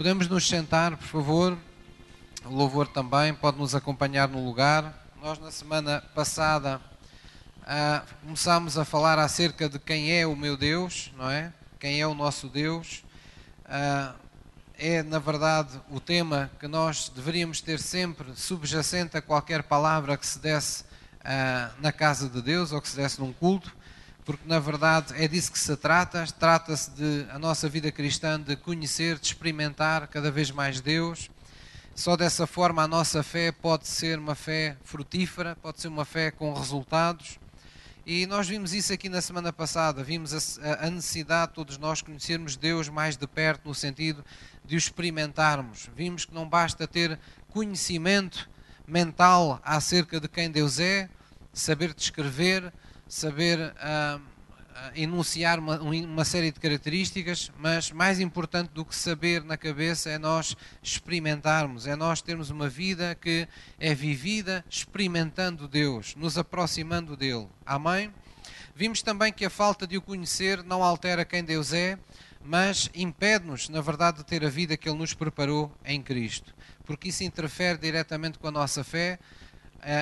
Podemos nos sentar, por favor. O louvor também pode nos acompanhar no lugar. Nós, na semana passada, ah, começámos a falar acerca de quem é o meu Deus, não é? Quem é o nosso Deus. Ah, é, na verdade, o tema que nós deveríamos ter sempre subjacente a qualquer palavra que se desse ah, na casa de Deus ou que se desse num culto porque na verdade é disso que se trata. Trata-se de a nossa vida cristã de conhecer, de experimentar cada vez mais Deus. Só dessa forma a nossa fé pode ser uma fé frutífera, pode ser uma fé com resultados. E nós vimos isso aqui na semana passada, vimos a, necessidade de todos nós conhecermos Deus mais de perto, no sentido de o experimentarmos. Vimos que não basta ter conhecimento mental acerca de quem Deus é, saber descrever, saber uh, enunciar uma, uma, série de características, mas mais importante do que saber na cabeça é nós experimentarmos, é nós termos uma vida que é vivida experimentando Deus, nos aproximando dele. Amém? Vimos também que a falta de o conhecer não altera quem Deus é, mas impede-nos, na verdade, de ter a vida que Ele nos preparou em Cristo, porque isso interfere diretamente com a nossa fé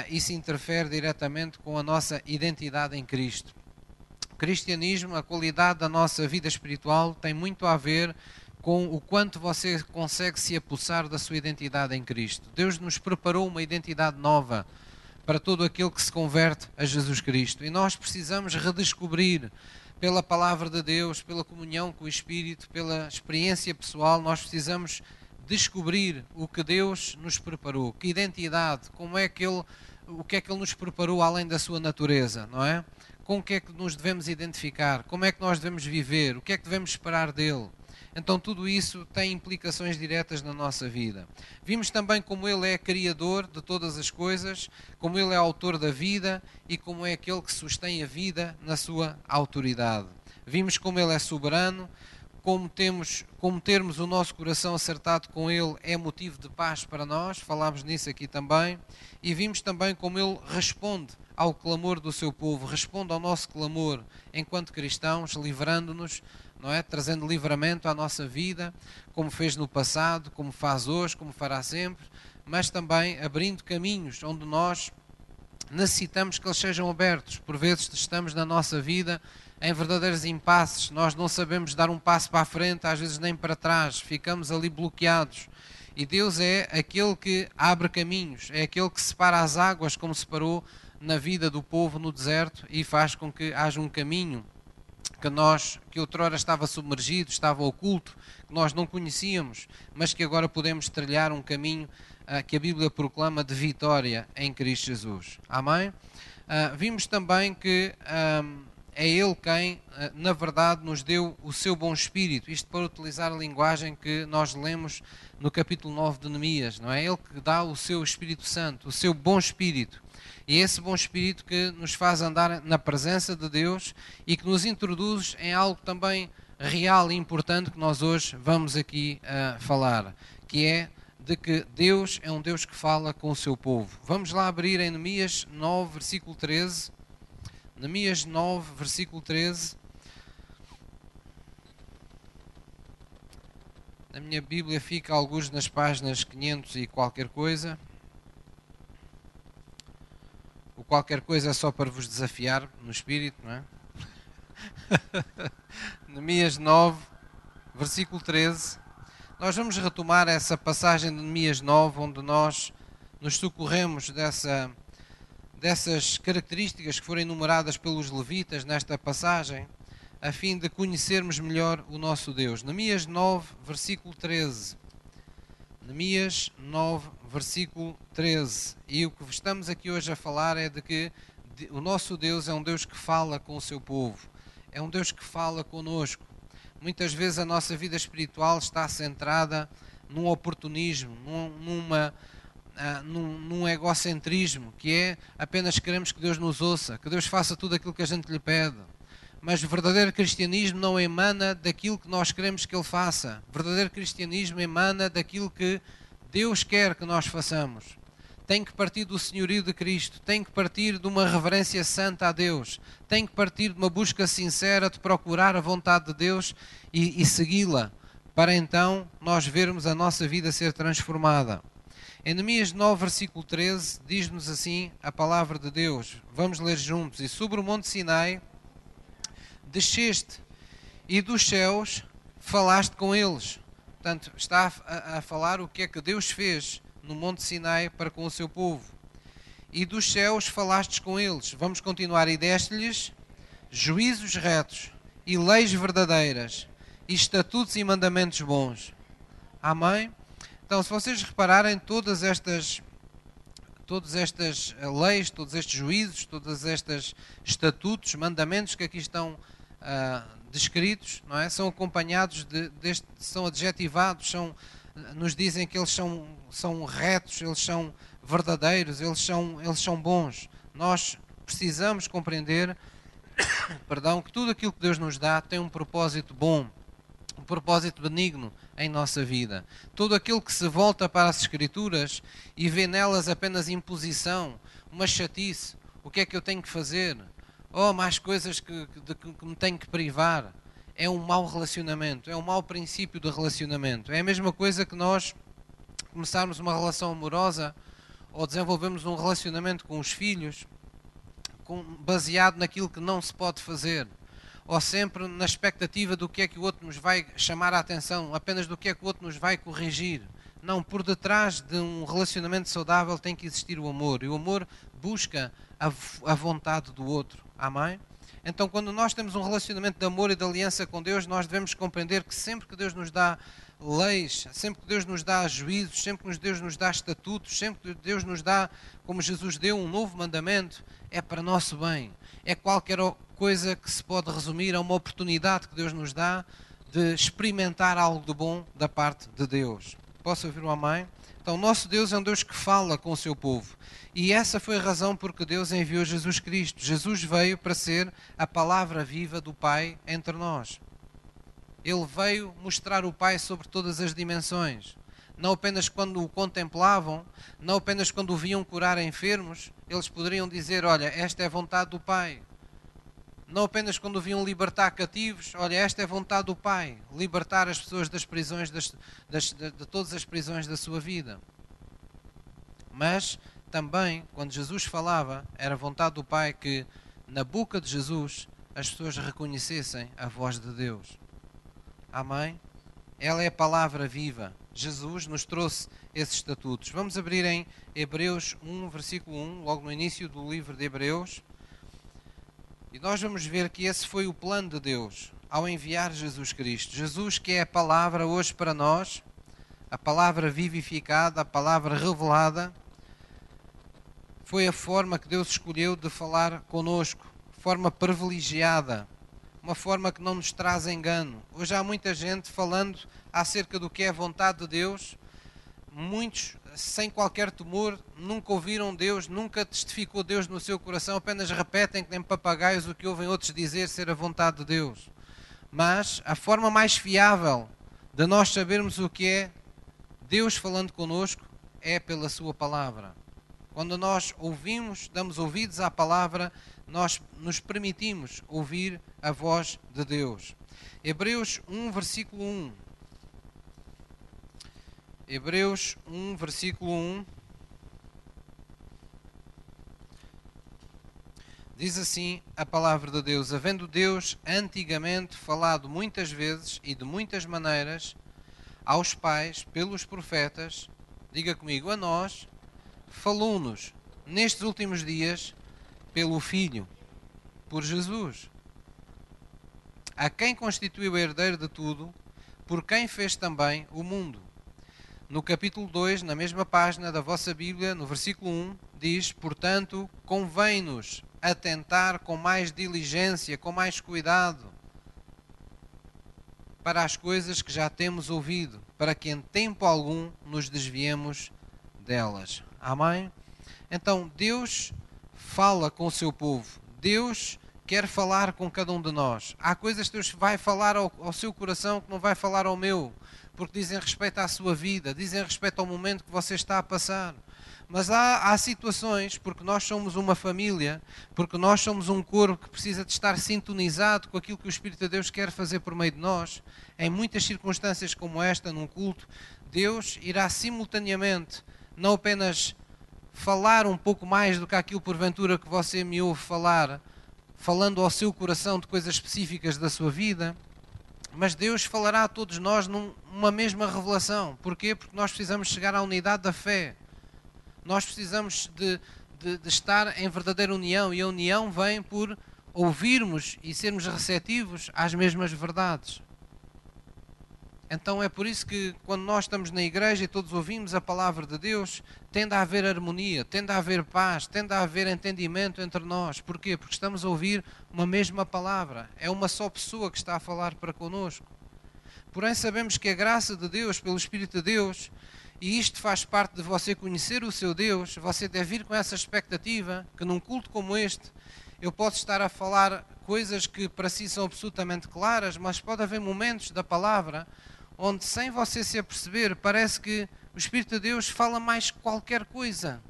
isso interfere diretamente com a nossa identidade em Cristo. O cristianismo, a qualidade da nossa vida espiritual tem muito a ver com o quanto você consegue se apossar da sua identidade em Cristo. Deus nos preparou uma identidade nova para todo aquele que se converte a Jesus Cristo. E nós precisamos redescobrir pela palavra de Deus, pela comunhão com o Espírito, pela experiência pessoal, nós precisamos descobrir o que Deus nos preparou, que identidade, como é que Ele, o que é que Ele nos preparou além da sua natureza, não é? Com o que é que nos devemos identificar, como é que nós devemos viver, o que é que devemos esperar dele. Então tudo isso tem implicações diretas na nossa vida. Vimos também como Ele é criador de todas as coisas, como Ele é autor da vida e como é aquele que sustém a vida na sua autoridade. Vimos como Ele é soberano, como, temos, como termos o nosso coração acertado com Ele é motivo de paz para nós, falámos nisso aqui também, e vimos também como Ele responde ao clamor do seu povo, responde ao nosso clamor enquanto cristãos, livrando-nos, não é? Trazendo livramento à nossa vida, como fez no passado, como faz hoje, como fará sempre, mas também abrindo caminhos onde nós necessitamos que eles sejam abertos. Por vezes estamos na nossa vida em verdadeiros impasses, nós não sabemos dar um passo para a frente, às vezes nem para trás, ficamos ali bloqueados. E Deus é aquele que abre caminhos, é aquele que separa as águas, como separou na vida do povo no deserto, e faz com que haja um caminho que nós, que outrora estava submergido, estava oculto, que nós não conhecíamos, mas que agora podemos trilhar um caminho uh, que a Bíblia proclama de vitória em Cristo Jesus. Amém? Uh, vimos também que. Um, é Ele quem, eh, na verdade, nos deu o seu bom espírito. Isto para utilizar a linguagem que nós lemos no capítulo 9 de Neemias, não é? Ele que dá o seu Espírito Santo, o seu bom espírito. E é esse bom espírito que nos faz andar na presença de Deus e que nos introduz em algo também real e importante que nós hoje vamos aqui uh, falar, que é de que Deus é um Deus que fala com o seu povo. Vamos lá abrir em Neemias 9, versículo 13. Neemias 9, versículo 13. Na minha Bíblia fica alguns nas páginas 500 e qualquer coisa. O qualquer coisa é só para vos desafiar no espírito, não é? Neemias 9, versículo 13. Nós vamos retomar essa passagem de Neemias 9, onde nós nos socorremos dessa dessas características que foram enumeradas pelos levitas nesta passagem, a fim de conhecermos melhor o nosso Deus. Neemias 9, versículo 13. Neemias 9, versículo 13. E o que estamos aqui hoje a falar é de que o nosso Deus é um Deus que fala com o seu povo, é um Deus que fala conosco. Muitas vezes a nossa vida espiritual está centrada num oportunismo, numa ah, num, num, egocentrismo, que é apenas queremos que Deus nos ouça, que Deus faça tudo aquilo que a gente lhe pede. Mas o verdadeiro cristianismo não emana daquilo que nós queremos que Ele faça. O verdadeiro cristianismo emana daquilo que Deus quer que nós façamos. Tem que partir do senhorio de Cristo, tem que partir de uma reverência santa a Deus, tem que partir de uma busca sincera de procurar a vontade de Deus e, e segui-la para então nós vermos a nossa vida ser transformada. Em Neemias 9, versículo 13, diz-nos assim a palavra de Deus. Vamos ler juntos. E sobre o monte Sinai desceste, e dos céus falaste com eles. Portanto, está a, a falar o que é que Deus fez no monte Sinai para com o seu povo. E dos céus falastes com eles. Vamos continuar. E deste-lhes juízos retos e leis verdadeiras e estatutos e mandamentos bons. Amém? Então, se vocês repararem, todas estas, todas estas leis, todos estes juízos, todas estas estatutos, mandamentos que aqui estão uh, descritos, não é? São acompanhados de, deste, são adjetivados, são, nos dizem que eles são, são retos, eles são verdadeiros, eles são, eles são bons. Nós precisamos compreender, perdão, que tudo aquilo que Deus nos dá tem um propósito bom um propósito benigno em nossa vida. Todo aquele que se volta para as Escrituras e vê nelas apenas imposição, uma chatice, o que é que eu tenho que fazer? Oh, mais coisas que, de que me tenho que privar. É um mau relacionamento, é um mau princípio de relacionamento. É a mesma coisa que nós começarmos uma relação amorosa ou desenvolvemos um relacionamento com os filhos baseado naquilo que não se pode fazer ou sempre na expectativa do que é que o outro nos vai chamar a atenção, apenas do que é que o outro nos vai corrigir. Não, por detrás de um relacionamento saudável tem que existir o amor. E o amor busca a, a vontade do outro. Amém? Então, quando nós temos um relacionamento de amor e de aliança com Deus, nós devemos compreender que sempre que Deus nos dá leis, sempre que Deus nos dá juízos, sempre que Deus nos dá estatutos, sempre que Deus nos dá, como Jesus deu, um novo mandamento, é para nosso bem. É qualquer coisa que se pode resumir a uma oportunidade que Deus nos dá de experimentar algo de bom da parte de Deus. Posso ouvir uma mãe? Então, nosso Deus é um Deus que fala com o seu povo. E essa foi a razão por que Deus enviou Jesus Cristo. Jesus veio para ser a palavra viva do Pai entre nós. Ele veio mostrar o Pai sobre todas as dimensões. Não apenas quando o contemplavam, não apenas quando o viam curar enfermos, eles poderiam dizer: Olha, esta é a vontade do Pai não apenas quando vinham libertar cativos, olha, esta é vontade do Pai, libertar as pessoas das prisões, das, das, de, de todas as prisões da sua vida. Mas também, quando Jesus falava, era vontade do Pai que na boca de Jesus as pessoas reconhecessem a voz de Deus. Amém? Ela é a palavra viva. Jesus nos trouxe esses estatutos. Vamos abrir em Hebreus 1, versículo 1, logo no início do livro de Hebreus. E nós vamos ver que esse foi o plano de Deus ao enviar Jesus Cristo. Jesus, que é a palavra hoje para nós, a palavra vivificada, a palavra revelada, foi a forma que Deus escolheu de falar conosco, forma privilegiada, uma forma que não nos traz engano. Hoje há muita gente falando acerca do que é a vontade de Deus, muitos sem qualquer temor, nunca ouviram Deus, nunca testificou Deus no seu coração, apenas repetem que nem papagaios o que ouvem outros dizer ser a vontade de Deus. Mas a forma mais fiável de nós sabermos o que é Deus falando conosco é pela Sua palavra. Quando nós ouvimos, damos ouvidos à palavra, nós nos permitimos ouvir a voz de Deus. Hebreus 1, versículo 1 Hebreus 1, versículo 1. Diz assim a palavra de Deus: Havendo Deus antigamente falado muitas vezes e de muitas maneiras aos pais pelos profetas, diga comigo, a nós, falou-nos nestes últimos dias pelo Filho, por Jesus, a quem constituiu o herdeiro de tudo, por quem fez também o mundo no capítulo 2, na mesma página da vossa Bíblia, no versículo 1, diz: Portanto, convém-nos atentar com mais diligência, com mais cuidado, para as coisas que já temos ouvido, para que em tempo algum nos desviemos delas. Amém? Então, Deus fala com o seu povo. Deus quer falar com cada um de nós. Há coisas que Deus vai falar ao, ao seu coração que não vai falar ao meu porque dizem respeito à sua vida, dizem respeito ao momento que você está a passar. Mas há, há situações, porque nós somos uma família, porque nós somos um corpo que precisa de estar sintonizado com aquilo que o Espírito de Deus quer fazer por meio de nós. Em muitas circunstâncias como esta, num culto, Deus irá simultaneamente não apenas falar um pouco mais do que aquilo porventura que você me ouve falar, falando ao seu coração de coisas específicas da sua vida, mas Deus falará a todos nós numa mesma revelação. Porquê? Porque nós precisamos chegar à unidade da fé. Nós precisamos de, de, de estar em verdadeira união e a união vem por ouvirmos e sermos receptivos às mesmas verdades. Então é por isso que quando nós estamos na igreja e todos ouvimos a palavra de Deus, tende a haver harmonia, tende a haver paz, tende a haver entendimento entre nós. Porquê? Porque estamos a ouvir uma mesma palavra. É uma só pessoa que está a falar para conosco. Porém sabemos que a graça de Deus, pelo Espírito de Deus, e isto faz parte de você conhecer o seu Deus, você deve vir com essa expectativa que num culto como este eu posso estar a falar coisas que para si são absolutamente claras, mas pode haver momentos da palavra onde, sem você se aperceber, parece que o Espírito de Deus fala mais qualquer coisa,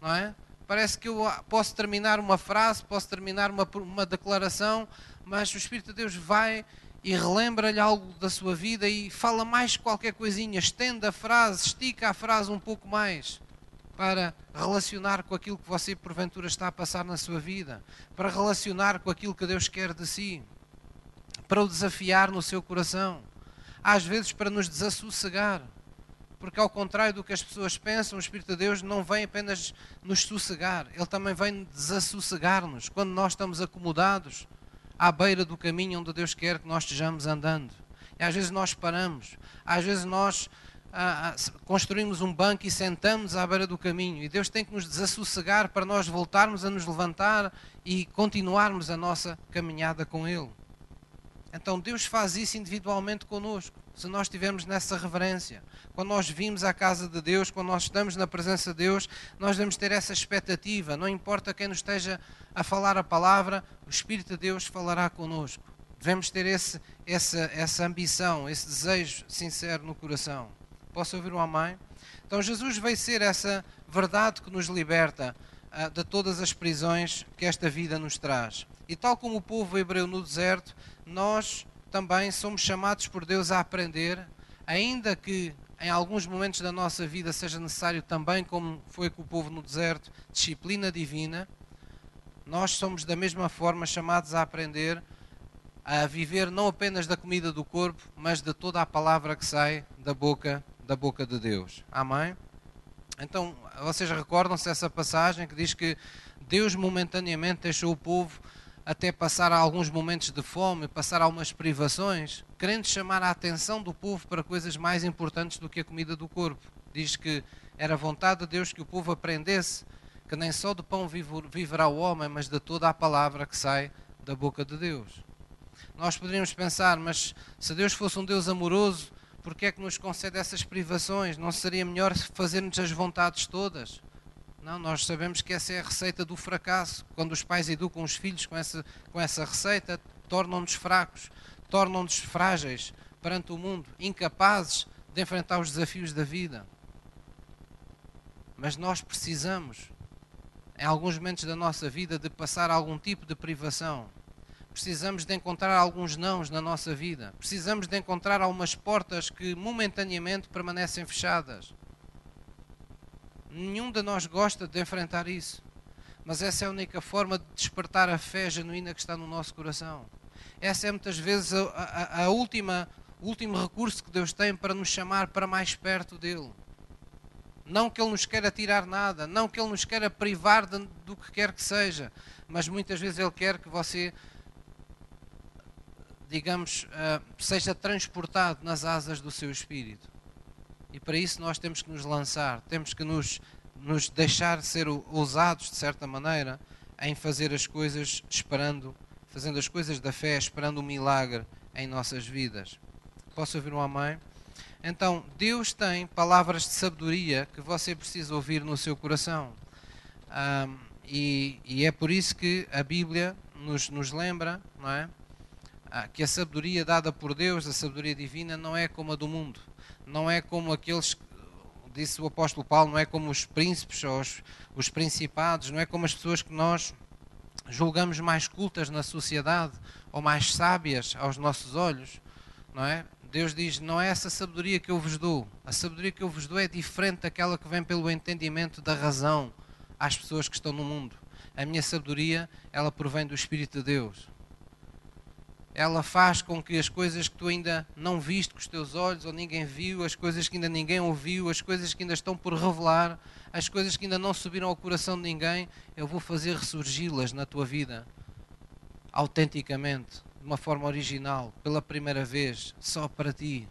não é? Parece que eu posso terminar uma frase, posso terminar uma, uma declaração, mas o Espírito de Deus vai e relembra-lhe algo da sua vida e fala mais qualquer coisinha, estende a frase, estica a frase um pouco mais para relacionar com aquilo que você porventura está a passar na sua vida, para relacionar com aquilo que Deus quer de si, para o desafiar no seu coração, às vezes para nos desassossegar, porque ao contrário do que as pessoas pensam, o Espírito de Deus não vem apenas nos sossegar, ele também vem desassossegar-nos quando nós estamos acomodados à beira do caminho onde Deus quer que nós estejamos andando. E às vezes nós paramos, às vezes nós ah, ah, construímos um banco e sentamos à beira do caminho. E Deus tem que nos desassossegar para nós voltarmos a nos levantar e continuarmos a nossa caminhada com Ele. Então Deus faz isso individualmente conosco, se nós estivermos nessa reverência. Quando nós vimos à casa de Deus, quando nós estamos na presença de Deus, nós devemos ter essa expectativa. Não importa quem nos esteja a falar a palavra, o Espírito de Deus falará conosco. Devemos ter esse, essa, essa ambição, esse desejo sincero no coração. Posso ouvir um amém? Então Jesus veio ser essa verdade que nos liberta de todas as prisões que esta vida nos traz. E tal como o povo hebreu no deserto, nós também somos chamados por Deus a aprender, ainda que em alguns momentos da nossa vida seja necessário também, como foi com o povo no deserto, disciplina divina, nós somos da mesma forma chamados a aprender a viver não apenas da comida do corpo, mas de toda a palavra que sai da boca da boca de Deus. Amém? Então, vocês recordam-se dessa passagem que diz que Deus momentaneamente deixou o povo até passar alguns momentos de fome, passar algumas privações, querendo chamar a atenção do povo para coisas mais importantes do que a comida do corpo. Diz que era vontade de Deus que o povo aprendesse que nem só de pão viverá o homem, mas de toda a palavra que sai da boca de Deus. Nós poderíamos pensar, mas se Deus fosse um Deus amoroso, por que é que nos concede essas privações? Não seria melhor fazermos as vontades todas? Não, nós sabemos que essa é a receita do fracasso. Quando os pais educam os filhos com essa, com essa receita, tornam-nos fracos, tornam-nos frágeis perante o mundo, incapazes de enfrentar os desafios da vida. Mas nós precisamos, em alguns momentos da nossa vida, de passar algum tipo de privação. Precisamos de encontrar alguns nãos na nossa vida. Precisamos de encontrar algumas portas que momentaneamente permanecem fechadas Nenhum de nós gosta de enfrentar isso. Mas essa é a única forma de despertar a fé genuína que está no nosso coração. Essa é muitas vezes a, a, a última, o último recurso que Deus tem para nos chamar para mais perto dele. Não que Ele nos queira tirar nada, não que Ele nos queira privar de, do que quer que seja, mas muitas vezes Ele quer que você, digamos, uh, seja transportado nas asas do seu espírito. E para isso nós temos que nos lançar, temos que nos, nos deixar ser ousados, de certa maneira, em fazer as coisas esperando, fazendo as coisas da fé, esperando um milagre em nossas vidas. Posso ouvir um amém? Então, Deus tem palavras de sabedoria que você precisa ouvir no seu coração. Um, e, e, é por isso que a Bíblia nos, nos lembra não é? Ah, que a sabedoria dada por Deus, a sabedoria divina, não é como a do mundo não é como aqueles, disse o apóstolo Paulo, não é como os príncipes ou os, os principados, não é como as pessoas que nós julgamos mais cultas na sociedade ou mais sábias aos nossos olhos, não é? Deus diz: Não é essa sabedoria que eu vos dou. A sabedoria que eu vos dou é diferente daquela que vem pelo entendimento da razão às pessoas que estão no mundo. A minha sabedoria, ela provém do Espírito de Deus. Ela faz com que as coisas que tu ainda não viste com os teus olhos, ou ninguém viu, as coisas que ainda ninguém ouviu, as coisas que ainda estão por revelar, as coisas que ainda não subiram ao coração de ninguém, eu vou fazer ressurgi-las na tua vida, autenticamente de uma forma original, pela primeira vez, só para ti.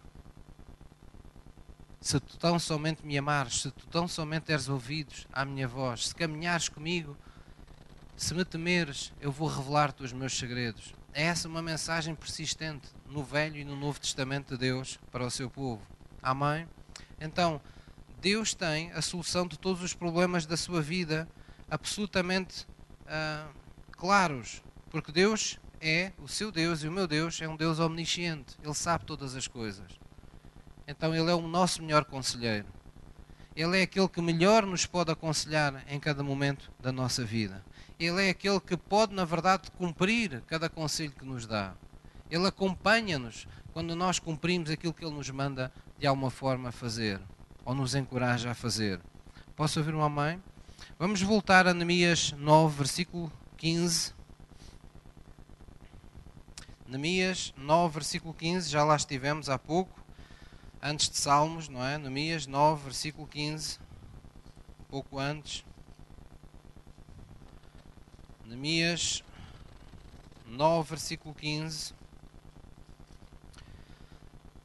Se tu tão somente me amares, se tu tão somente deres ouvidos à minha voz, se caminhares comigo, se me temeres, eu vou revelar-te os meus segredos. É essa uma mensagem persistente no Velho e no Novo Testamento de Deus para o seu povo. Amém? Então, Deus tem a solução de todos os problemas da sua vida absolutamente uh, claros, porque Deus é o seu Deus e o meu Deus é um Deus omnisciente. Ele sabe todas as coisas. Então ele é o nosso melhor conselheiro. Ele é aquele que melhor nos pode aconselhar em cada momento da nossa vida. Ele é aquele que pode, na verdade, cumprir cada conselho que nos dá. Ele acompanha-nos quando nós cumprimos aquilo que ele nos manda de alguma forma fazer ou nos encoraja a fazer. Posso ouvir uma mãe? Vamos voltar a Neemias 9, versículo 15. Neemias 9, versículo 15, já lá estivemos há pouco, antes de Salmos, não é? Neemias 9, versículo 15, um pouco antes. Neemias 9, versículo 15.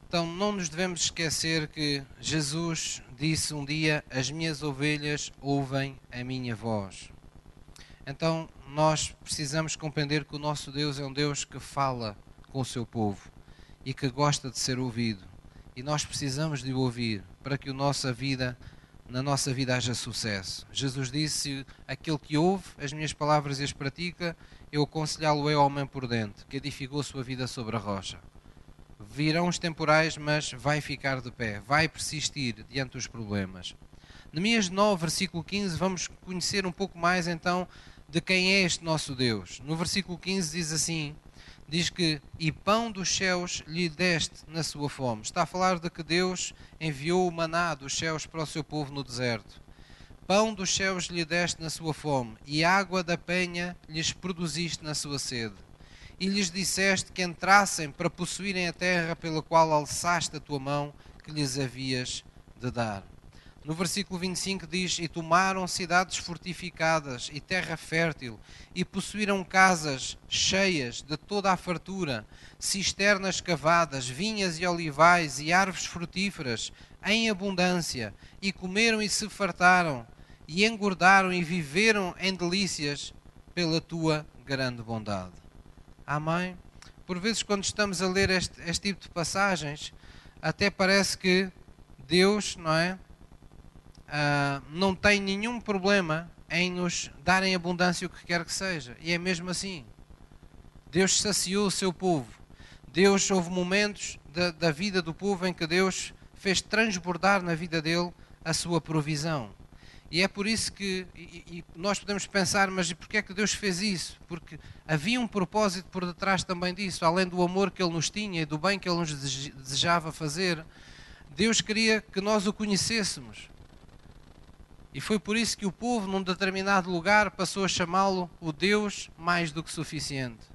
Então, não nos devemos esquecer que Jesus disse um dia: As minhas ovelhas ouvem a minha voz. Então, nós precisamos compreender que o nosso Deus é um Deus que fala com o seu povo e que gosta de ser ouvido. E nós precisamos de o ouvir para que a nossa vida, na nossa vida haja sucesso. Jesus disse: Aquele que ouve as minhas palavras e as pratica, eu aconselhá-lo é homem por dentro, que edificou sua vida sobre a rocha. Virão os temporais, mas vai ficar de pé, vai persistir diante dos problemas. Neemias 9, versículo 15, vamos conhecer um pouco mais então de quem é este nosso Deus. No versículo 15 diz assim: diz que e pão dos céus lhe deste na sua fome. Está a falar de que Deus enviou o maná dos céus para o seu povo no deserto. Pão dos céus lhe deste na sua fome, e água da penha lhes produziste na sua sede. E lhes disseste que entrassem para possuírem a terra pela qual alçaste a tua mão, que lhes havias de dar. No versículo 25 diz: E tomaram cidades fortificadas e terra fértil, e possuíram casas cheias de toda a fartura, cisternas cavadas, vinhas e olivais e árvores frutíferas em abundância, e comeram e se fartaram, e engordaram e viveram em delícias pela tua grande bondade. Amém? Por vezes, quando estamos a ler este, este tipo de passagens, até parece que Deus, não é? Uh, não tem nenhum problema em nos darem abundância o que quer que seja. E é mesmo assim. Deus saciou o seu povo. Deus houve momentos da, da vida do povo em que Deus fez transbordar na vida dele a sua provisão. E é por isso que e, e nós podemos pensar, mas porquê é que Deus fez isso? Porque havia um propósito por detrás também disso, além do amor que Ele nos tinha e do bem que Ele nos desejava fazer. Deus queria que nós o conhecêssemos. E foi por isso que o povo, num determinado lugar, passou a chamá-lo o Deus mais do que suficiente.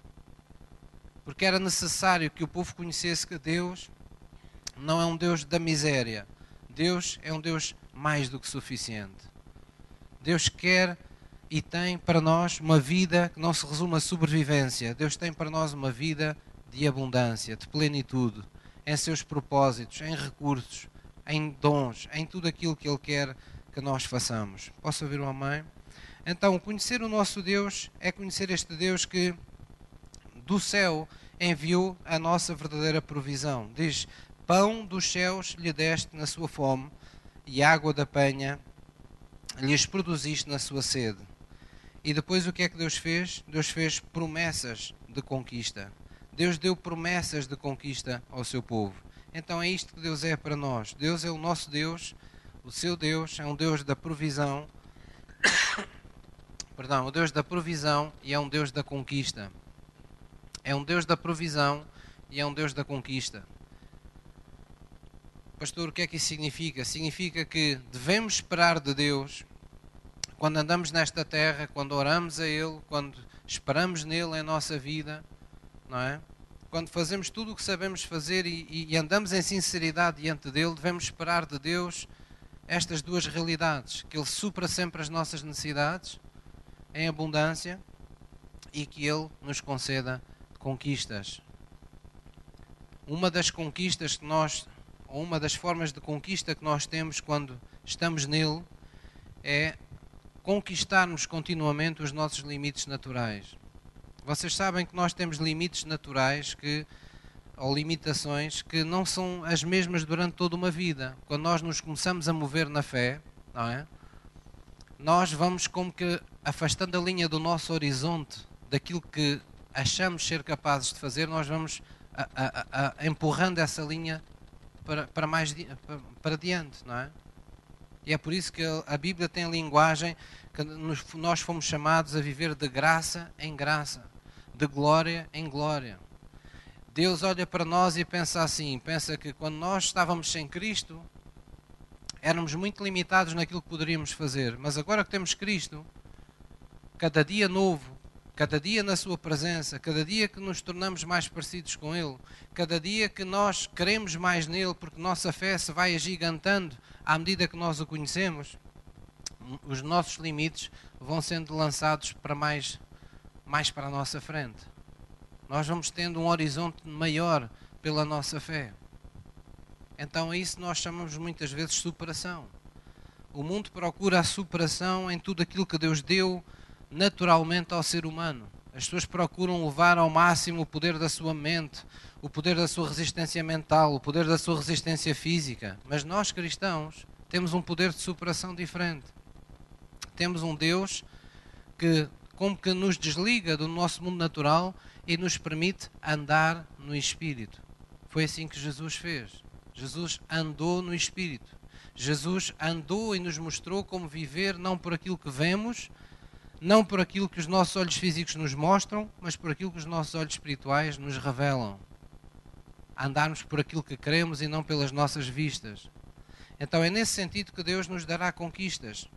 Porque era necessário que o povo conhecesse que Deus não é um Deus da miséria. Deus é um Deus mais do que suficiente. Deus quer e tem para nós uma vida que não se resume a sobrevivência. Deus tem para nós uma vida de abundância, de plenitude, em seus propósitos, em recursos, em dons, em tudo aquilo que Ele quer que nós façamos. Posso ouvir uma mãe? Então, conhecer o nosso Deus é conhecer este Deus que do céu enviou a nossa verdadeira provisão. Diz: Pão dos céus lhe deste na sua fome, e água da penha lhes produziste na sua sede. E depois o que é que Deus fez? Deus fez promessas de conquista. Deus deu promessas de conquista ao seu povo. Então é isto que Deus é para nós. Deus é o nosso Deus, o seu Deus é um Deus da provisão. Perdão, o Deus da provisão e é um Deus da conquista. É um Deus da provisão e é um Deus da conquista. Pastor, o que é que isso significa? Significa que devemos esperar de Deus quando andamos nesta terra, quando oramos a Ele, quando esperamos nele em nossa vida, não é? Quando fazemos tudo o que sabemos fazer e, e, andamos em sinceridade diante dele, devemos esperar de Deus estas duas realidades: que Ele supra sempre as nossas necessidades em abundância e que Ele nos conceda conquistas. Uma das conquistas que nós, ou uma das formas de conquista que nós temos quando estamos nele, é conquistarmos continuamente os nossos limites naturais. Vocês sabem que nós temos limites naturais que ou limitações que não são as mesmas durante toda uma vida. Quando nós nos começamos a mover na fé, não é? Nós vamos como que afastando a linha do nosso horizonte daquilo que achamos ser capazes de fazer, nós vamos a, a, a, empurrando essa linha para, para mais para, para diante, não é? E é por isso que a Bíblia tem a linguagem que nós fomos chamados a viver de graça em graça, de glória em glória. Deus olha para nós e pensa assim: pensa que quando nós estávamos sem Cristo, éramos muito limitados naquilo que poderíamos fazer, mas agora que temos Cristo, cada dia novo, cada dia na Sua presença, cada dia que nos tornamos mais parecidos com Ele, cada dia que nós queremos mais nele, porque nossa fé se vai agigantando à medida que nós o conhecemos, os nossos limites vão sendo lançados para mais, mais para a nossa frente. Nós vamos tendo um horizonte maior pela nossa fé. Então, é isso nós chamamos muitas vezes superação. O mundo procura a superação em tudo aquilo que Deus deu naturalmente ao ser humano. As pessoas procuram levar ao máximo o poder da sua mente, o poder da sua resistência mental, o poder da sua resistência física. Mas nós cristãos temos um poder de superação diferente. Temos um Deus que, como que nos desliga do nosso mundo natural e nos permite andar no Espírito. Foi assim que Jesus fez. Jesus andou no Espírito. Jesus andou e nos mostrou como viver não por aquilo que vemos, não por aquilo que os nossos olhos físicos nos mostram, mas por aquilo que os nossos olhos espirituais nos revelam andarmos por aquilo que queremos e não pelas nossas vistas. Então é nesse sentido que Deus nos dará conquistas.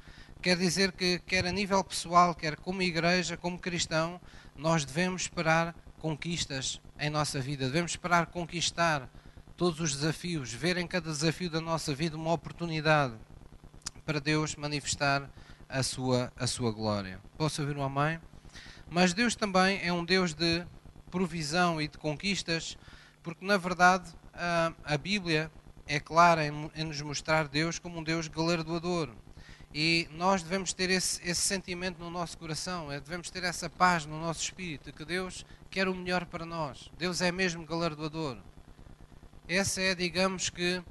Quer dizer que, quer a nível pessoal, quer como igreja, como cristão, nós devemos esperar conquistas em nossa vida. Devemos esperar conquistar todos os desafios, ver em cada desafio da nossa vida uma oportunidade para Deus manifestar a sua, a sua glória. Posso ouvir um amém? Mas Deus também é um Deus de provisão e de conquistas porque na verdade a, a Bíblia é clara em, em, nos mostrar Deus como um Deus galardoador. E nós devemos ter esse, esse sentimento no nosso coração, é, devemos ter essa paz no nosso espírito, que Deus quer o melhor para nós. Deus é mesmo galardoador. Esse é, digamos que,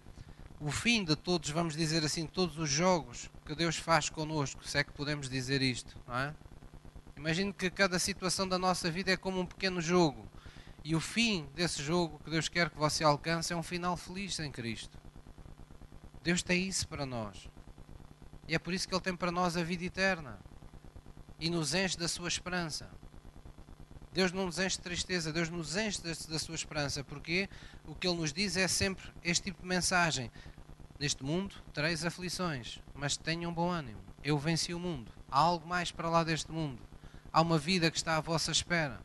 o fim de todos, vamos dizer assim, todos os jogos que Deus faz connosco, se é que podemos dizer isto, não é? Imagine que cada situação da nossa vida é como um pequeno jogo e o fim desse jogo que Deus quer que você alcance é um final feliz em Cristo. Deus tem isso para nós. E é por isso que Ele tem para nós a vida eterna. E nos enche da sua esperança. Deus não nos enche de tristeza, Deus nos enche da sua esperança, porque o que Ele nos diz é sempre este tipo de mensagem: Neste mundo tereis aflições, mas tenham bom ânimo. Eu venci o mundo. Há algo mais para lá deste mundo. Há uma vida que está à vossa espera.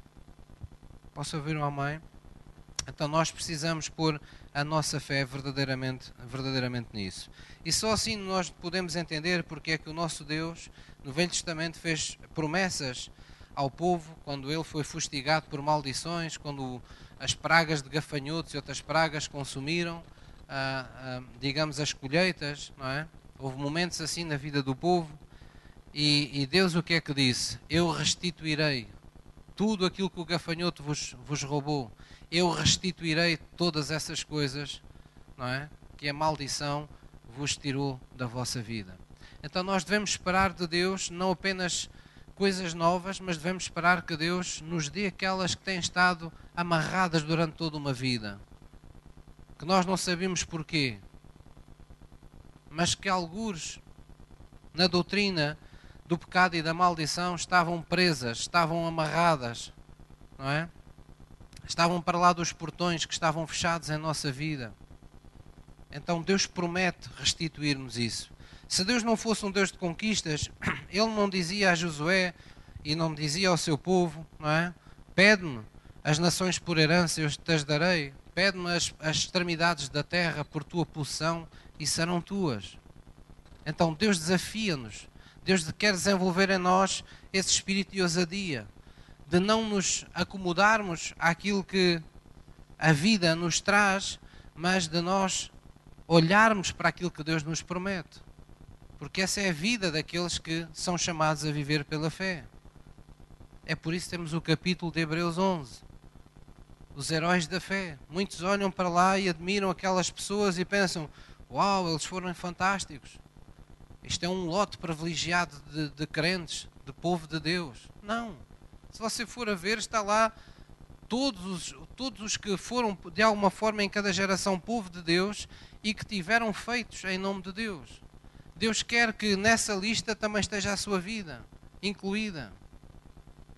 Posso ouvir um amém? Então nós precisamos pôr a nossa fé verdadeiramente, verdadeiramente nisso. E só assim nós podemos entender porque é que o nosso Deus, no Velho Testamento, fez promessas ao povo quando ele foi fustigado por maldições, quando as pragas de gafanhotos e outras pragas consumiram, ah, ah, digamos, as colheitas, não é? Houve momentos assim na vida do povo e, e Deus o que é que disse? Eu restituirei tudo aquilo que o gafanhoto vos, vos roubou, eu restituirei todas essas coisas, não é? Que a maldição vos tirou da vossa vida. Então nós devemos esperar de Deus não apenas coisas novas, mas devemos esperar que Deus nos dê aquelas que têm estado amarradas durante toda uma vida. que nós não sabemos porquê, mas que alguns na doutrina do pecado e da maldição estavam presas, estavam amarradas, não é? Estavam para lá dos portões que estavam fechados em nossa vida. Então Deus promete restituir-nos isso. Se Deus não fosse um Deus de conquistas, Ele não dizia a Josué e não dizia ao seu povo, não é? Pede-me as nações por herança, eu te as darei. Pede-me as, as extremidades da terra por tua possessão e serão tuas. Então Deus desafia-nos. Deus quer desenvolver em nós esse espírito de ousadia, de não nos acomodarmos àquilo que a vida nos traz, mas de nós olharmos para aquilo que Deus nos promete. Porque essa é a vida daqueles que são chamados a viver pela fé. É por isso que temos o capítulo de Hebreus 11. Os heróis da fé. Muitos olham para lá e admiram aquelas pessoas e pensam: Uau, eles foram fantásticos. Isto é um lote privilegiado de, de crentes, de povo de Deus. Não. Se você for a ver, está lá todos os, todos os que foram de alguma forma em cada geração povo de Deus e que tiveram feitos em nome de Deus. Deus quer que nessa lista também esteja a sua vida incluída.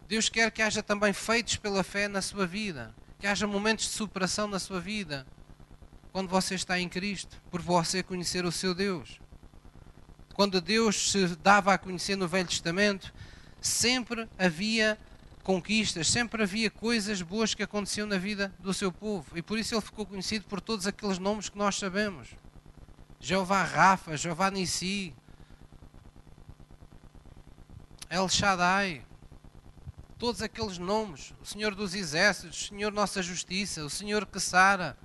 Deus quer que haja também feitos pela fé na sua vida, que haja momentos de superação na sua vida, quando você está em Cristo, por você conhecer o seu Deus. Quando Deus se dava a conhecer no Velho Testamento, sempre havia conquistas, sempre havia coisas boas que aconteciam na vida do seu povo. E por isso ele ficou conhecido por todos aqueles nomes que nós sabemos. Jeová Rafa, Jeová Nissi, El Shaddai, todos aqueles nomes, o Senhor dos Exércitos, o Senhor Nossa Justiça, o Senhor que sara.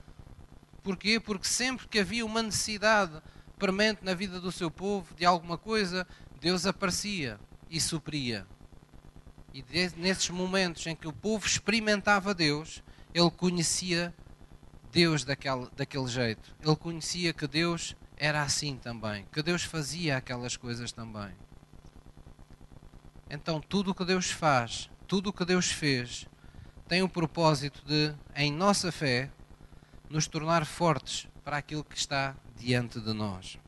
Porquê? Porque sempre que havia uma necessidade premente na vida do seu povo de alguma coisa, Deus aparecia e supria. E nesses momentos em que o povo experimentava Deus, ele conhecia Deus daquele, daquele jeito. Ele conhecia que Deus era assim também, que Deus fazia aquelas coisas também. Então, tudo o que Deus faz, tudo o que Deus fez, tem o propósito de, em nossa fé, nos tornar fortes para aquilo que está diante de nós.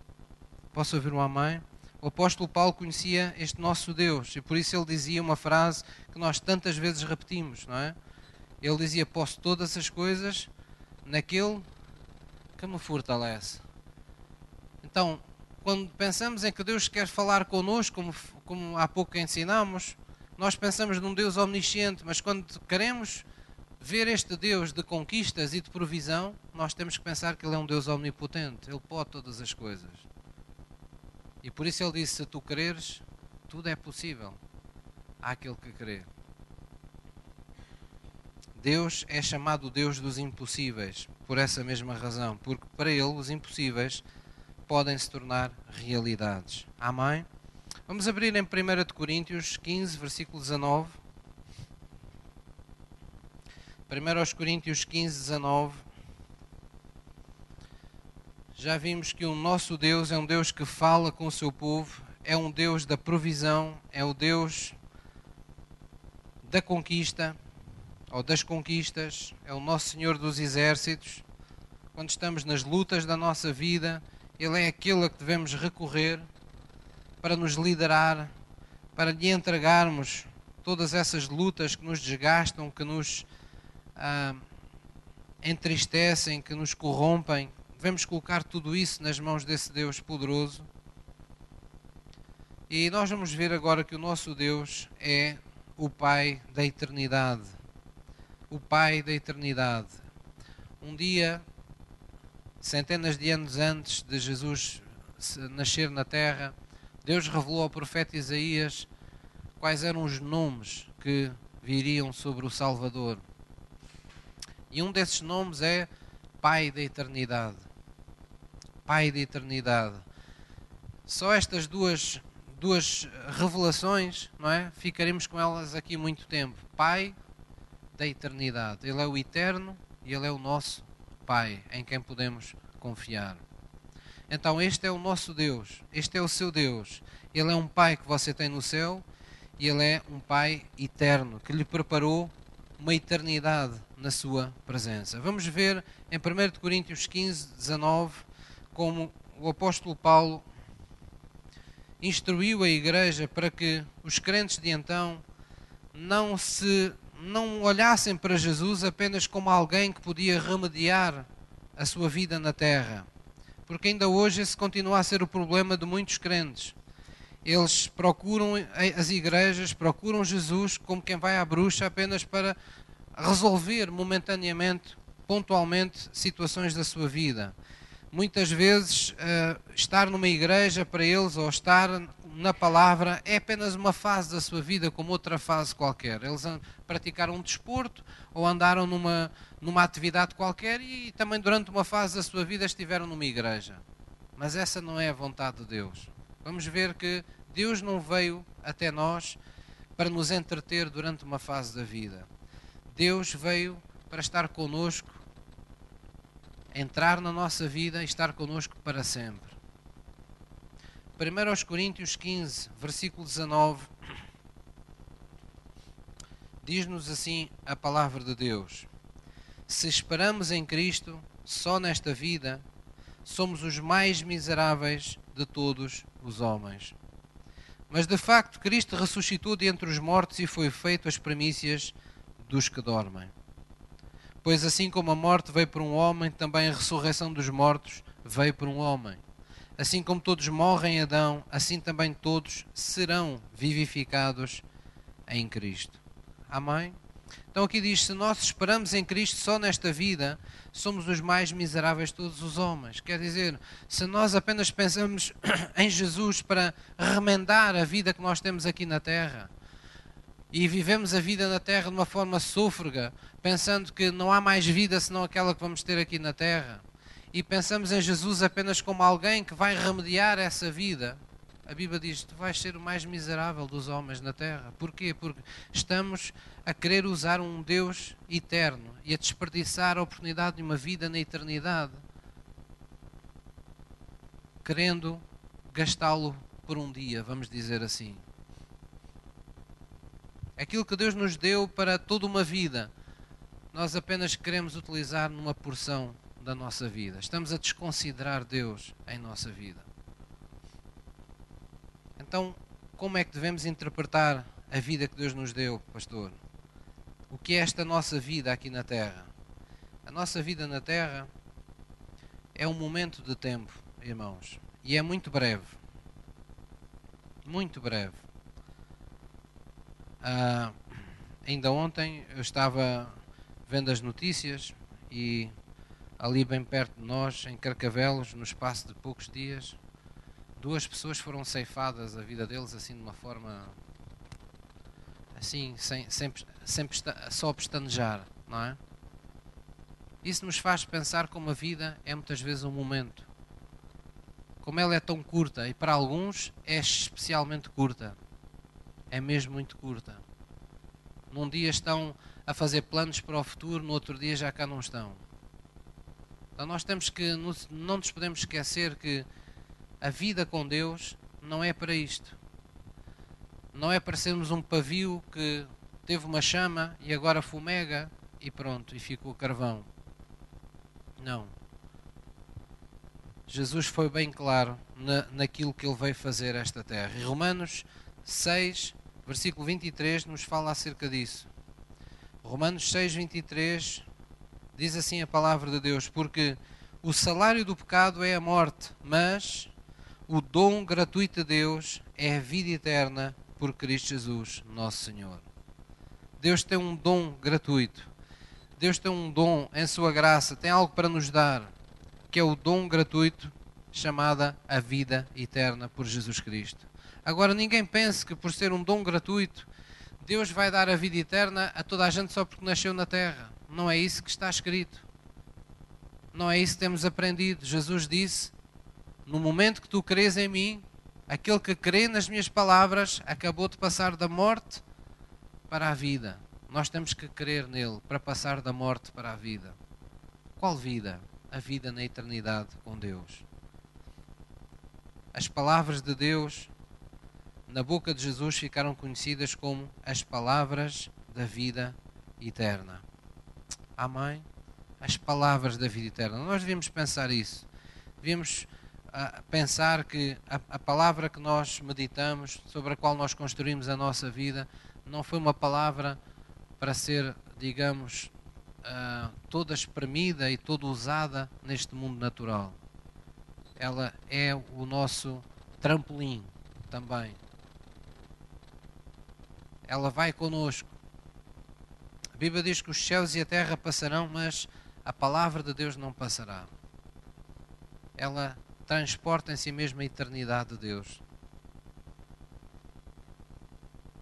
Posso ouvir um amém? O apóstolo Paulo conhecia este nosso Deus e por isso ele dizia uma frase que nós tantas vezes repetimos, não é? Ele dizia: Posso todas as coisas naquele que me fortalece. Então, quando pensamos em que Deus quer falar connosco, como, como há pouco ensinamos, nós pensamos num Deus omnisciente, mas quando queremos ver este Deus de conquistas e de provisão, nós temos que pensar que Ele é um Deus omnipotente, Ele pode todas as coisas. E por isso Ele disse: Se tu quereres, tudo é possível àquele que crê. Deus é chamado Deus dos impossíveis, por essa mesma razão, porque para Ele os impossíveis podem se tornar realidades. Amém? Vamos abrir em 1 Coríntios 15, versículo 19. 1 Coríntios 15, 19. Já vimos que o nosso Deus é um Deus que fala com o seu povo, é um Deus da provisão, é o Deus da conquista, ou das conquistas, é o nosso Senhor dos exércitos. Quando estamos nas lutas da nossa vida, Ele é aquele a que devemos recorrer para nos liderar, para lhe entregarmos todas essas lutas que nos desgastam, que nos ah, entristecem, que nos corrompem. Devemos colocar tudo isso nas mãos desse Deus poderoso. E nós vamos ver agora que o nosso Deus é o Pai da eternidade. O Pai da eternidade. Um dia, centenas de anos antes de Jesus nascer na terra, Deus revelou ao profeta Isaías quais eram os nomes que viriam sobre o Salvador. E um desses nomes é Pai da Eternidade. Pai da Eternidade. Só estas duas, duas revelações, não é? Ficaremos com elas aqui muito tempo. Pai da Eternidade. Ele é o eterno e Ele é o nosso Pai, em quem podemos confiar. Então, este é o nosso Deus, este é o seu Deus. Ele é um Pai que você tem no céu e Ele é um Pai eterno que lhe preparou uma eternidade na sua presença. Vamos ver em 1 Coríntios 15, 19, como o apóstolo Paulo instruiu a igreja para que os crentes de então não se não olhassem para Jesus apenas como alguém que podia remediar a sua vida na terra. Porque ainda hoje esse continua a ser o problema de muitos crentes. Eles procuram as igrejas, procuram Jesus como quem vai à bruxa apenas para resolver momentaneamente, pontualmente, situações da sua vida. Muitas vezes, uh, estar numa igreja para eles ou estar na palavra é apenas uma fase da sua vida, como outra fase qualquer. Eles praticaram um desporto ou andaram numa, numa atividade qualquer e também durante uma fase da sua vida estiveram numa igreja. Mas essa não é a vontade de Deus. Vamos ver que Deus não veio até nós para nos entreter durante uma fase da vida. Deus veio para estar conosco, entrar na nossa vida e estar conosco para sempre. 1 aos Coríntios 15, versículo 19, diz-nos assim a palavra de Deus: Se esperamos em Cristo só nesta vida, somos os mais miseráveis de todos os homens. Mas de facto, Cristo ressuscitou de entre os mortos e foi feito as primícias dos que dormem. Pois assim como a morte veio por um homem, também a ressurreição dos mortos veio por um homem. Assim como todos morrem em Adão, assim também todos serão vivificados em Cristo. Amém? Então aqui diz: se nós esperamos em Cristo só nesta vida, somos os mais miseráveis de todos os homens. Quer dizer, se nós apenas pensamos em Jesus para remendar a vida que nós temos aqui na terra e vivemos a vida na terra de uma forma sôfrega, pensando que não há mais vida senão aquela que vamos ter aqui na terra e pensamos em Jesus apenas como alguém que vai remediar essa vida, a Bíblia diz: Tu vais ser o mais miserável dos homens na terra. Porquê? Porque estamos a querer usar um Deus eterno e a desperdiçar a oportunidade de uma vida na eternidade, querendo gastá-lo por um dia, vamos dizer assim. Aquilo que Deus nos deu para toda uma vida, nós apenas queremos utilizar numa porção da nossa vida. Estamos a desconsiderar Deus em nossa vida. Então, como é que devemos interpretar a vida que Deus nos deu, pastor? O que é esta nossa vida aqui na Terra? A nossa vida na Terra é um momento de tempo, irmãos, e é muito breve. Muito breve. Ah, ainda ontem eu estava vendo as notícias e ali bem perto de nós, em Carcavelos, no espaço de poucos dias, duas pessoas foram ceifadas a vida deles assim de uma forma assim, sem, sem, sem só pestanejar, não é? Isso nos faz pensar como a vida é muitas vezes um momento. Como ela é tão curta e para alguns é especialmente curta. É mesmo muito curta. Num dia estão a fazer planos para o futuro, no outro dia já cá não estão então nós temos que não nos podemos esquecer que a vida com Deus não é para isto. Não é para sermos um pavio que teve uma chama e agora fumega e pronto, e ficou carvão. Não. Jesus foi bem claro na, naquilo que ele veio fazer a esta terra. E Romanos 6, versículo 23, nos fala acerca disso. Romanos 6, 23 Diz assim a palavra de Deus: Porque o salário do pecado é a morte, mas o dom gratuito de Deus é a vida eterna por Cristo Jesus, nosso Senhor. Deus tem um dom gratuito. Deus tem um dom em Sua graça, tem algo para nos dar, que é o dom gratuito chamada a vida eterna por Jesus Cristo. Agora, ninguém pense que por ser um dom gratuito, Deus vai dar a vida eterna a toda a gente só porque nasceu na terra. Não é isso que está escrito. Não é isso que temos aprendido. Jesus disse: No momento que tu crês em mim, aquele que crê nas minhas palavras acabou de passar da morte para a vida. Nós temos que crer nele para passar da morte para a vida. Qual vida? A vida na eternidade com Deus. As palavras de Deus na boca de Jesus ficaram conhecidas como as palavras da vida eterna. Amém? As palavras da vida eterna. Nós devíamos pensar isso. Devíamos uh, pensar que a, a palavra que nós meditamos, sobre a qual nós construímos a nossa vida, não foi uma palavra para ser, digamos, uh, toda espremida e toda usada neste mundo natural. Ela é o nosso trampolim também. Ela vai conosco. A Bíblia diz que os céus e a terra passarão, mas a palavra de Deus não passará. Ela transporta em si mesma a eternidade de Deus.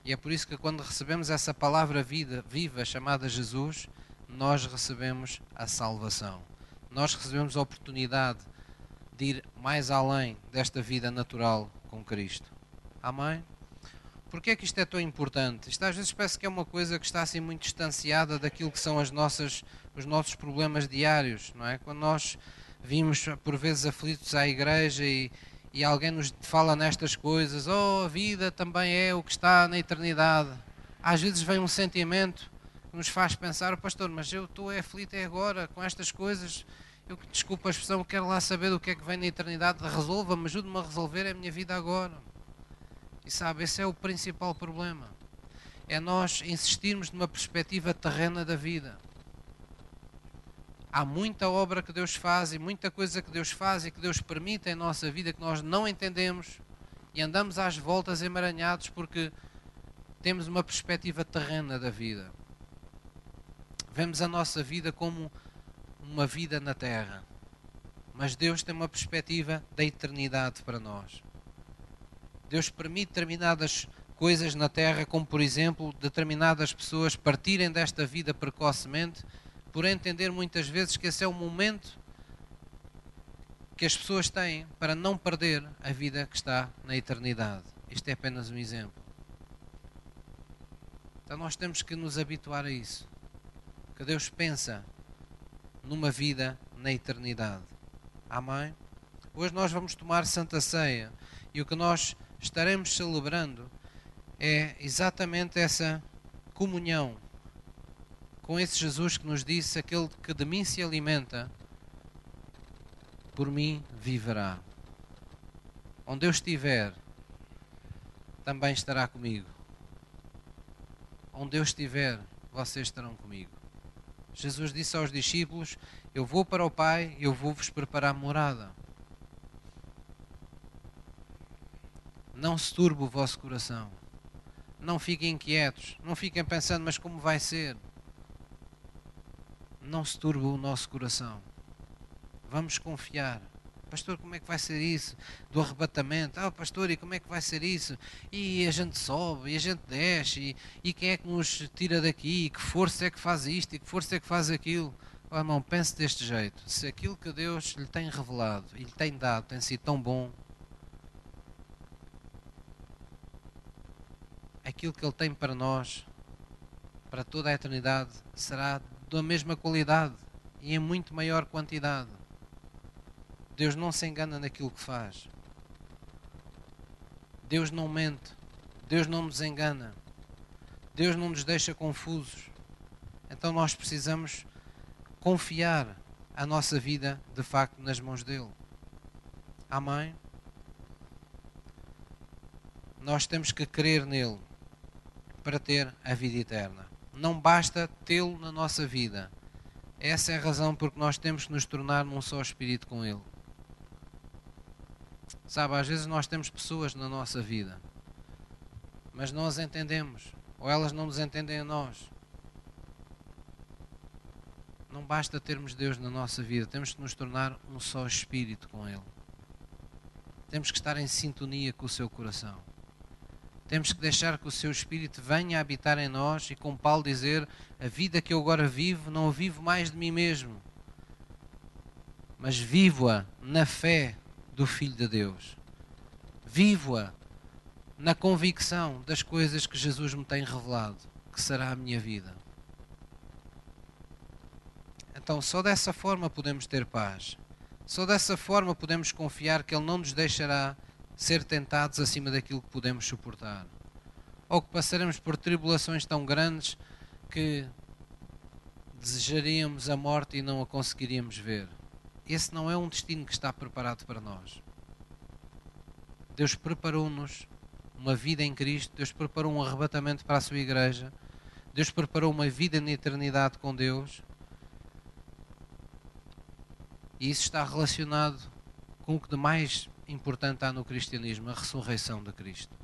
E é por isso que quando recebemos essa palavra vida, viva chamada Jesus, nós recebemos a salvação. Nós recebemos a oportunidade de ir mais além desta vida natural com Cristo. Amém? Porquê é que isto é tão importante? Isto às vezes parece que é uma coisa que está assim muito distanciada daquilo que são as nossas, os nossos problemas diários, não é? Quando nós vimos por vezes aflitos à igreja e, e alguém nos fala nestas coisas, oh, a vida também é o que está na eternidade. Às vezes vem um sentimento que nos faz pensar, pastor, mas eu estou aflito é agora com estas coisas. Eu, desculpa a expressão, quero lá saber do que é que vem na eternidade. Resolva-me, ajude-me a resolver a minha vida agora. E sabe, esse é o principal problema. É nós insistirmos numa perspectiva terrena da vida há muita obra que Deus faz e muita coisa que Deus faz e que Deus permite em nossa vida que nós não entendemos e andamos às voltas emaranhados porque temos uma perspectiva terrena da vida. Vemos a nossa vida como uma vida na terra, mas Deus tem uma perspectiva da eternidade para nós. Deus permite determinadas coisas na terra, como por exemplo, determinadas pessoas partirem desta vida precocemente por entender muitas vezes que esse é o momento que as pessoas têm para não perder a vida que está na eternidade. Isto é apenas um exemplo. Então nós temos que nos habituar a isso. Que Deus pensa numa vida na eternidade. Amém? Hoje nós vamos tomar Santa Ceia e o que nós estaremos celebrando é exatamente essa comunhão com esse Jesus que nos disse: Aquele que de mim se alimenta, por mim viverá. Onde eu estiver, também estará comigo. Onde eu estiver, vocês estarão comigo. Jesus disse aos discípulos: Eu vou para o Pai, eu vou vos preparar morada. Não se turbe o vosso coração. Não fiquem inquietos. Não fiquem pensando, mas como vai ser? não se turbe o nosso coração. Vamos confiar. Pastor, como é que vai ser isso? Do arrebatamento. Ah, pastor, e como é que vai ser isso? E a gente sobe, e a gente desce, e, e quem é que nos tira daqui? E que força é que faz isto? E que força é que faz aquilo? Oh, irmão, pense deste jeito. Se aquilo que Deus lhe tem revelado e lhe tem dado tem sido tão bom, aquilo que Ele tem para nós, para toda a eternidade, será da mesma qualidade e em muito maior quantidade. Deus não se engana naquilo que faz. Deus não mente. Deus não nos engana. Deus não nos deixa confusos. Então nós precisamos confiar a nossa vida de facto nas mãos dele. Amém? Nós temos que crer nele para ter a vida eterna não basta tê-lo na nossa vida. Essa é a razão porque nós temos que nos tornar num só espírito com Ele. Sabe, às vezes nós temos pessoas na nossa vida, mas não as entendemos, ou elas não nos entendem a nós. Não basta termos Deus na nossa vida, temos que nos tornar um só espírito com Ele. Temos que estar em sintonia com o seu coração. Temos que deixar que o seu Espírito venha habitar em nós e, com Paulo dizer: A vida que eu agora vivo, não a vivo mais de mim mesmo, mas vivo-a na fé do Filho de Deus. Vivo-a na convicção das coisas que Jesus me tem revelado, que será a minha vida. Então, só dessa forma podemos ter paz. Só dessa forma podemos confiar que Ele não nos deixará ser tentados acima daquilo que podemos suportar. Ou que passaremos por tribulações tão grandes que desejaríamos a morte e não a conseguiríamos ver. Esse não é um destino que está preparado para nós. Deus preparou-nos uma vida em Cristo, Deus preparou um arrebatamento para a sua igreja, Deus preparou uma vida na eternidade com Deus. E isso está relacionado com o que de mais importante há no cristianismo, a ressurreição de Cristo.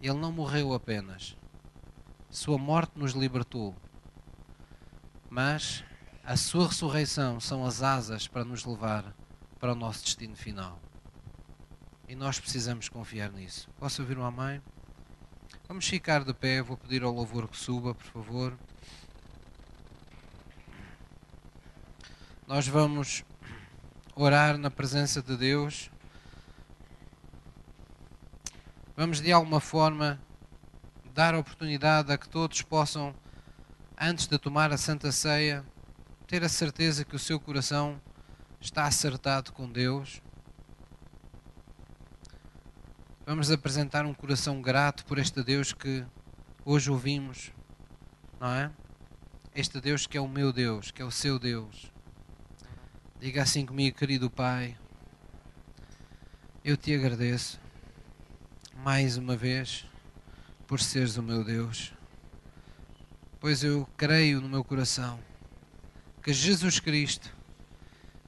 Ele não morreu apenas. Sua morte nos libertou. Mas a sua ressurreição são as asas para nos levar para o nosso destino final. E nós precisamos confiar nisso. Posso ouvir uma mãe? Vamos ficar de pé, vou pedir ao louvor que suba, por favor. Nós vamos orar na presença de Deus. Vamos de alguma forma dar oportunidade a que todos possam, antes de tomar a Santa Ceia, ter a certeza que o seu coração está acertado com Deus Vamos apresentar um coração grato por este Deus que hoje ouvimos, não é? Este Deus que é o meu Deus, que é o seu Deus. Diga assim comigo, querido Pai, eu te agradeço mais uma vez por seres o meu Deus, pois eu creio no meu coração que Jesus Cristo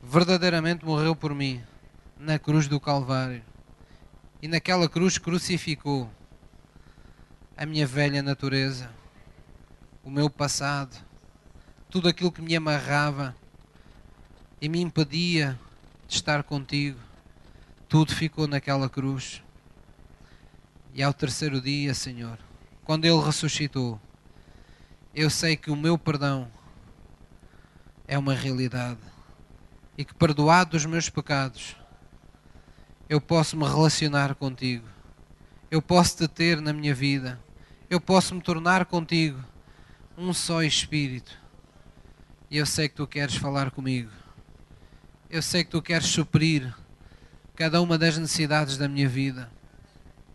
verdadeiramente morreu por mim na cruz do Calvário e naquela cruz crucificou a minha velha natureza, o meu passado, tudo aquilo que me amarrava e me impedia de estar contigo, tudo ficou naquela cruz. E ao terceiro dia, Senhor, quando Ele ressuscitou, eu sei que o meu perdão é uma realidade e que, perdoado os meus pecados, eu posso me relacionar contigo, eu posso te ter na minha vida, eu posso me tornar contigo um só espírito. E eu sei que tu queres falar comigo, eu sei que tu queres suprir cada uma das necessidades da minha vida,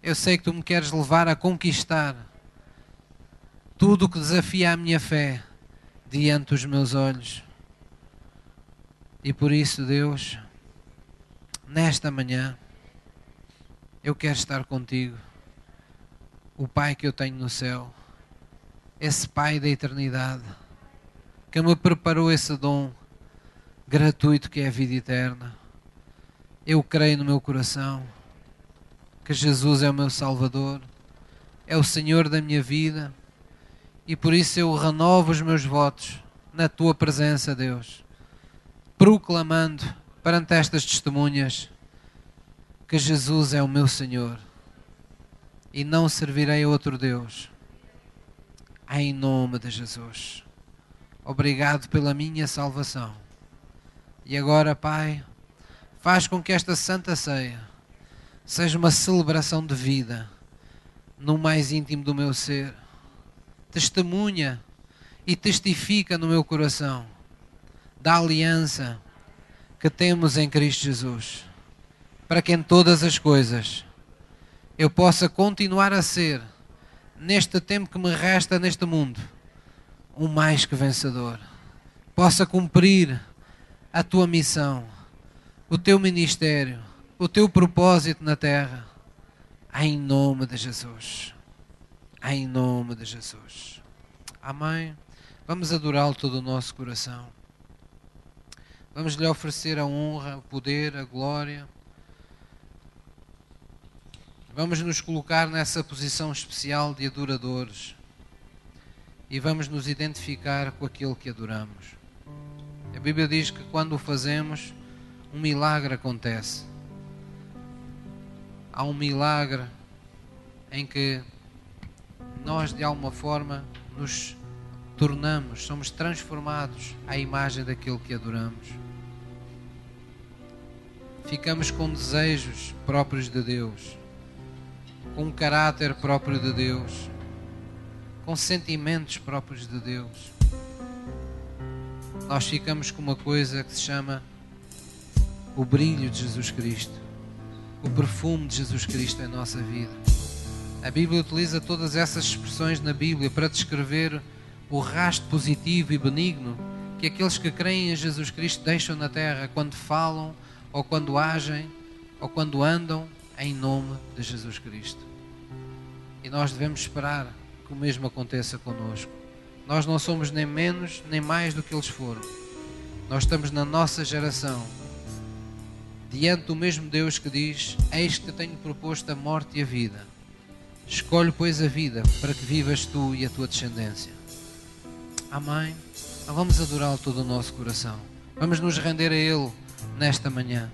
eu sei que tu me queres levar a conquistar tudo o que desafia a minha fé diante dos meus olhos. E por isso, Deus, nesta manhã, eu quero estar contigo. O Pai que eu tenho no céu, esse Pai da eternidade, que me preparou esse dom gratuito que é a vida eterna. Eu creio no meu coração que Jesus é o meu Salvador, é o Senhor da minha vida e por isso eu renovo os meus votos na tua presença, Deus, proclamando perante estas testemunhas que Jesus é o meu Senhor e não servirei a outro Deus. Em nome de Jesus. Obrigado pela minha salvação. E agora, Pai, faz com que esta santa ceia seja uma celebração de vida no mais íntimo do meu ser. Testemunha e testifica no meu coração da aliança que temos em Cristo Jesus para que em todas as coisas eu possa continuar a ser, neste tempo que me resta neste mundo, um mais que vencedor. Possa cumprir a tua missão, o teu ministério, o teu propósito na terra, em nome de Jesus. Em nome de Jesus. Amém. Vamos adorá-lo todo o nosso coração. Vamos lhe oferecer a honra, o poder, a glória. Vamos nos colocar nessa posição especial de adoradores e vamos nos identificar com aquilo que adoramos. A Bíblia diz que quando o fazemos, um milagre acontece. Há um milagre em que nós, de alguma forma, nos tornamos, somos transformados à imagem daquilo que adoramos. Ficamos com desejos próprios de Deus com um caráter próprio de Deus, com sentimentos próprios de Deus. Nós ficamos com uma coisa que se chama o brilho de Jesus Cristo, o perfume de Jesus Cristo em nossa vida. A Bíblia utiliza todas essas expressões na Bíblia para descrever o rastro positivo e benigno que aqueles que creem em Jesus Cristo deixam na terra quando falam, ou quando agem, ou quando andam em nome de Jesus Cristo. E nós devemos esperar que o mesmo aconteça conosco. Nós não somos nem menos nem mais do que eles foram. Nós estamos na nossa geração, diante do mesmo Deus que diz: Eis que te tenho proposto a morte e a vida. Escolhe, pois, a vida para que vivas tu e a tua descendência. Amém. Então vamos adorá-lo todo o nosso coração. Vamos nos render a Ele nesta manhã.